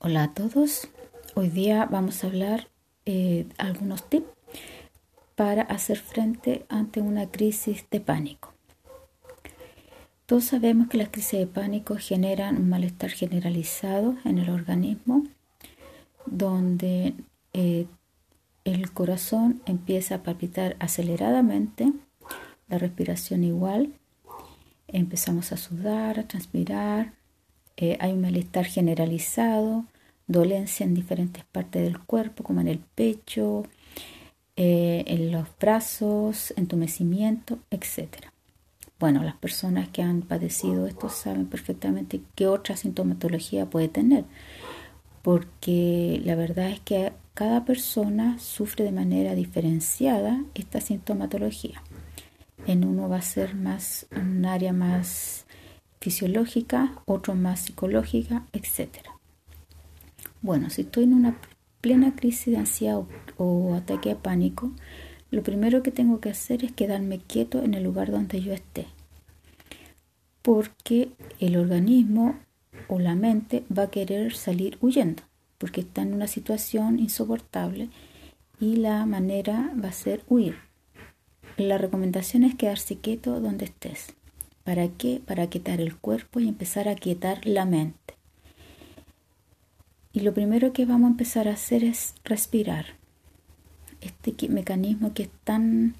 Hola a todos. Hoy día vamos a hablar eh, algunos tips para hacer frente ante una crisis de pánico. Todos sabemos que las crisis de pánico generan un malestar generalizado en el organismo, donde eh, el corazón empieza a palpitar aceleradamente, la respiración igual, empezamos a sudar, a transpirar, eh, hay un malestar generalizado, dolencia en diferentes partes del cuerpo, como en el pecho, eh, en los brazos, entumecimiento, etc. Bueno, las personas que han padecido esto saben perfectamente qué otra sintomatología puede tener, porque la verdad es que cada persona sufre de manera diferenciada esta sintomatología. En uno va a ser más un área más fisiológica, otro más psicológica, etc. Bueno, si estoy en una plena crisis de ansiedad o, ataque de pánico, lo primero que tengo que hacer es quedarme quieto en el lugar donde yo esté. Porque el organismo o la mente va a querer salir huyendo, porque está en una situación insoportable y la manera va a ser huir. La recomendación es quedarse quieto donde estés. ¿Para qué? Para quietar el cuerpo y empezar a quietar la mente. Y lo primero que vamos a empezar a hacer es respirar. Este mecanismo que es tan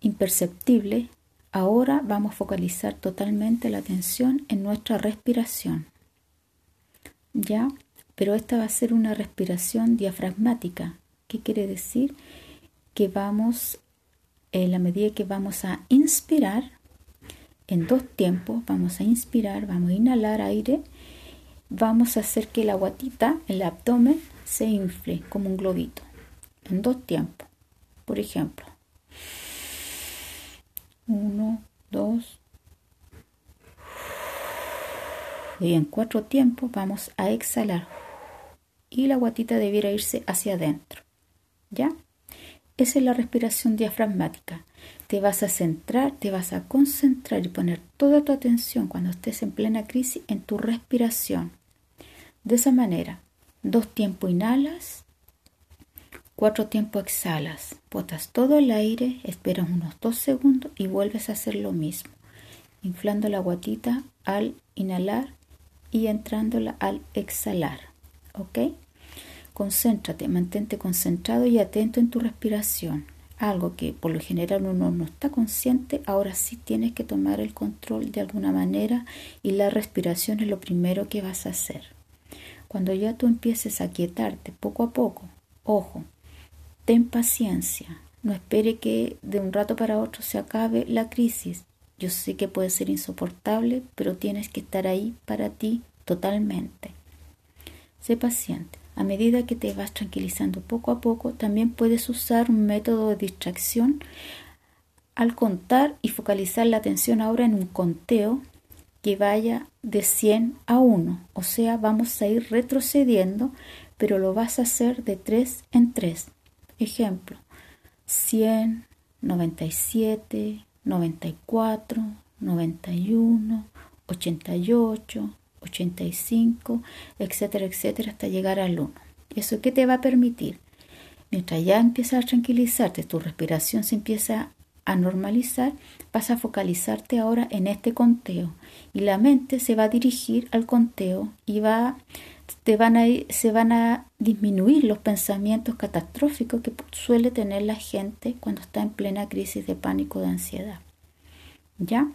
imperceptible, ahora vamos a focalizar totalmente la atención en nuestra respiración. ¿Ya? Pero esta va a ser una respiración diafragmática. ¿Qué quiere decir? Que vamos, en la medida que vamos a inspirar, en dos tiempos. Vamos a inspirar, vamos a inhalar aire. Vamos a hacer que la guatita, el abdomen, se infle como un globito. En dos tiempos. Por ejemplo. Uno, dos. Y en cuatro tiempos vamos a exhalar. Y la guatita debiera irse hacia adentro. ¿Ya? Esa es la respiración diafragmática. Te vas a centrar, te vas a concentrar y poner toda tu atención cuando estés en plena crisis en tu respiración. De esa manera, dos tiempos inhalas, cuatro tiempos exhalas, botas todo el aire, esperas unos dos segundos y vuelves a hacer lo mismo, inflando la guatita al inhalar y entrándola al exhalar. ¿Ok? Concéntrate, mantente concentrado y atento en tu respiración. Algo que por lo general uno no está consciente, ahora sí tienes que tomar el control de alguna manera y la respiración es lo primero que vas a hacer. Cuando ya tú empieces a quietarte poco a poco, ojo, ten paciencia, no espere que de un rato para otro se acabe la crisis. Yo sé que puede ser insoportable, pero tienes que estar ahí para ti totalmente. Sé paciente. A medida que te vas tranquilizando poco a poco, también puedes usar un método de distracción al contar y focalizar la atención ahora en un conteo que vaya de 100 a 1. O sea, vamos a ir retrocediendo, pero lo vas a hacer de 3 en 3. Ejemplo, 100, 97, 94, 91, 88, 85, etcétera, etcétera, hasta llegar al 1. ¿Eso qué te va a permitir? Mientras ya empiezas a tranquilizarte, tu respiración se empieza a normalizar, vas a focalizarte ahora en este conteo y la mente se va a dirigir al conteo y va, te van a, se van a disminuir los pensamientos catastróficos que suele tener la gente cuando está en plena crisis de pánico de ansiedad. ¿Ya?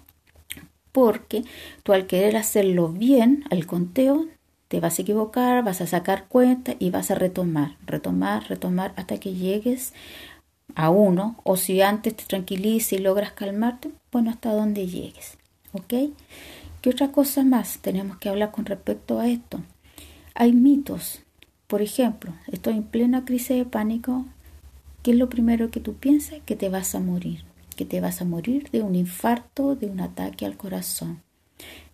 Porque tú al querer hacerlo bien, al conteo, te vas a equivocar, vas a sacar cuenta y vas a retomar, retomar, retomar hasta que llegues a uno, o si antes te tranquilices y logras calmarte, bueno, hasta donde llegues. ¿Ok? ¿Qué otra cosa más tenemos que hablar con respecto a esto? Hay mitos. Por ejemplo, estoy en plena crisis de pánico. ¿Qué es lo primero que tú piensas? Que te vas a morir que te vas a morir de un infarto, de un ataque al corazón.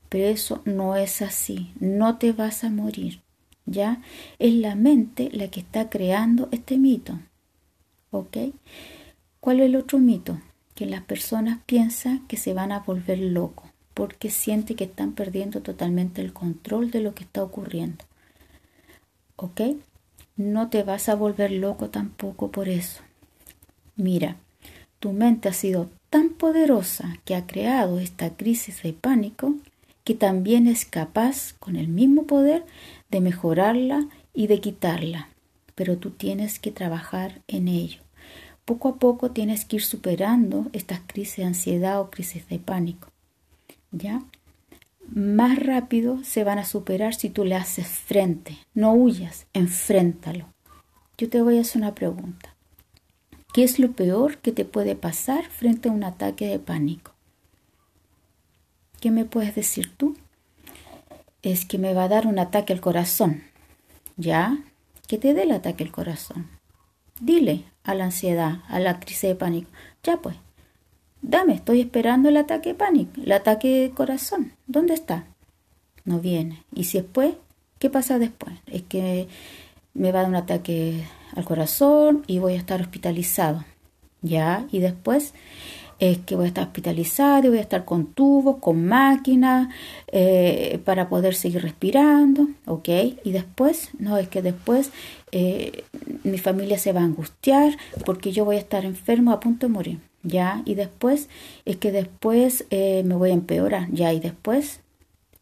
Pero eso no es así, no te vas a morir. ¿Ya? Es la mente la que está creando este mito. ¿Ok? ¿Cuál es el otro mito? Que las personas piensan que se van a volver locos porque sienten que están perdiendo totalmente el control de lo que está ocurriendo. ¿ok? No te vas a volver loco tampoco por eso. Mira, tu mente ha sido tan poderosa que ha creado esta crisis de pánico que también es capaz con el mismo poder de mejorarla y de quitarla. Pero tú tienes que trabajar en ello. Poco a poco tienes que ir superando estas crisis de ansiedad o crisis de pánico. ¿Ya? Más rápido se van a superar si tú le haces frente. No huyas, enfréntalo. Yo te voy a hacer una pregunta. ¿Qué es lo peor que te puede pasar frente a un ataque de pánico? ¿Qué me puedes decir tú? Es que me va a dar un ataque al corazón. ¿Ya? Que te dé el ataque al corazón. Dile a la ansiedad, a la crisis de pánico. Ya pues, dame, estoy esperando el ataque de pánico, el ataque de corazón. ¿Dónde está? No viene. Y si después, ¿qué pasa después? Es que me va a dar un ataque al corazón y voy a estar hospitalizado. ¿Ya? Y después es que voy a estar hospitalizado y voy a estar con tubos, con máquinas, eh, para poder seguir respirando, ¿ok? Y después, no, es que después eh, mi familia se va a angustiar porque yo voy a estar enfermo a punto de morir, ¿ya? Y después, es que después eh, me voy a empeorar, ¿ya? Y después,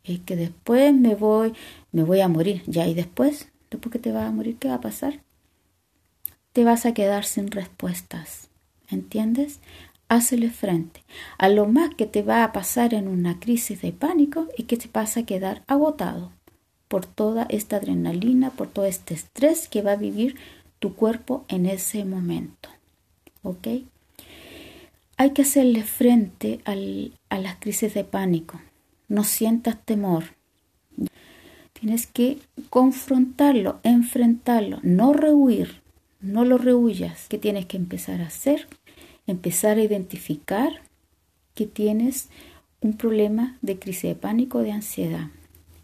es que después me voy, me voy a morir, ¿ya? Y después, después que te vas a morir, ¿qué va a pasar? Te vas a quedar sin respuestas. ¿Entiendes? Hazle frente. A lo más que te va a pasar en una crisis de pánico es que te vas a quedar agotado por toda esta adrenalina, por todo este estrés que va a vivir tu cuerpo en ese momento. ¿Ok? Hay que hacerle frente a las crisis de pánico. No sientas temor. Tienes que confrontarlo, enfrentarlo, no rehuir no lo rehuyas. ¿Qué tienes que empezar a hacer? Empezar a identificar que tienes un problema de crisis de pánico, de ansiedad.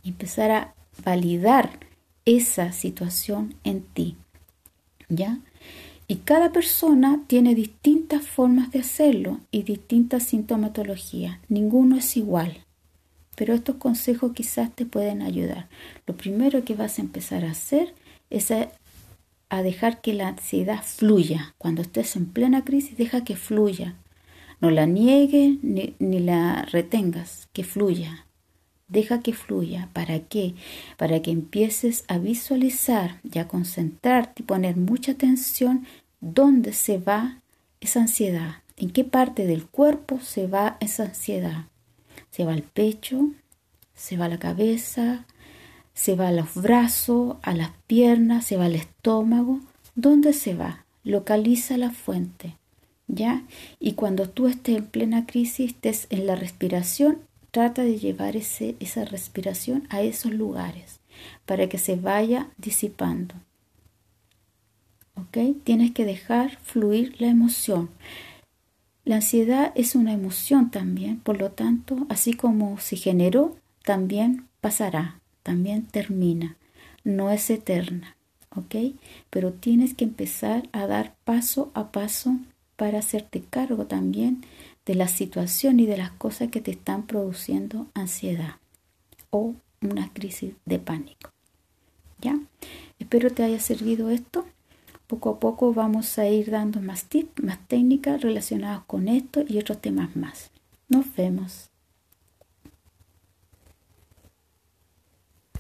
empezar a validar esa situación en ti. ¿Ya? Y cada persona tiene distintas formas de hacerlo y distintas sintomatologías. Ninguno es igual. Pero estos consejos quizás te pueden ayudar. Lo primero que vas a empezar a hacer es dejar que la ansiedad fluya. Cuando estés en plena crisis, deja que fluya. No la niegues ni, la retengas, que fluya. Deja que fluya. ¿Para qué? Para que empieces a visualizar y a concentrarte y poner mucha atención dónde se va esa ansiedad, en qué parte del cuerpo se va esa ansiedad. Se va al pecho, se va a la cabeza, se va a los brazos, a las piernas, se va al estómago. ¿Dónde se va? Localiza la fuente. ¿Ya? Y cuando tú estés en plena crisis, estés en la respiración, trata de llevar ese, esa respiración a esos lugares para que se vaya disipando. ¿Ok? Tienes que dejar fluir la emoción. La ansiedad es una emoción también, por lo tanto, así como se generó, también pasará también termina, no es eterna, ¿ok? Pero tienes que empezar a dar paso a paso para hacerte cargo también de la situación y de las cosas que te están produciendo ansiedad o una crisis de pánico. ¿Ya? Espero te haya servido esto. Poco a poco vamos a ir dando más tips, más técnicas relacionadas con esto y otros temas más. Nos vemos.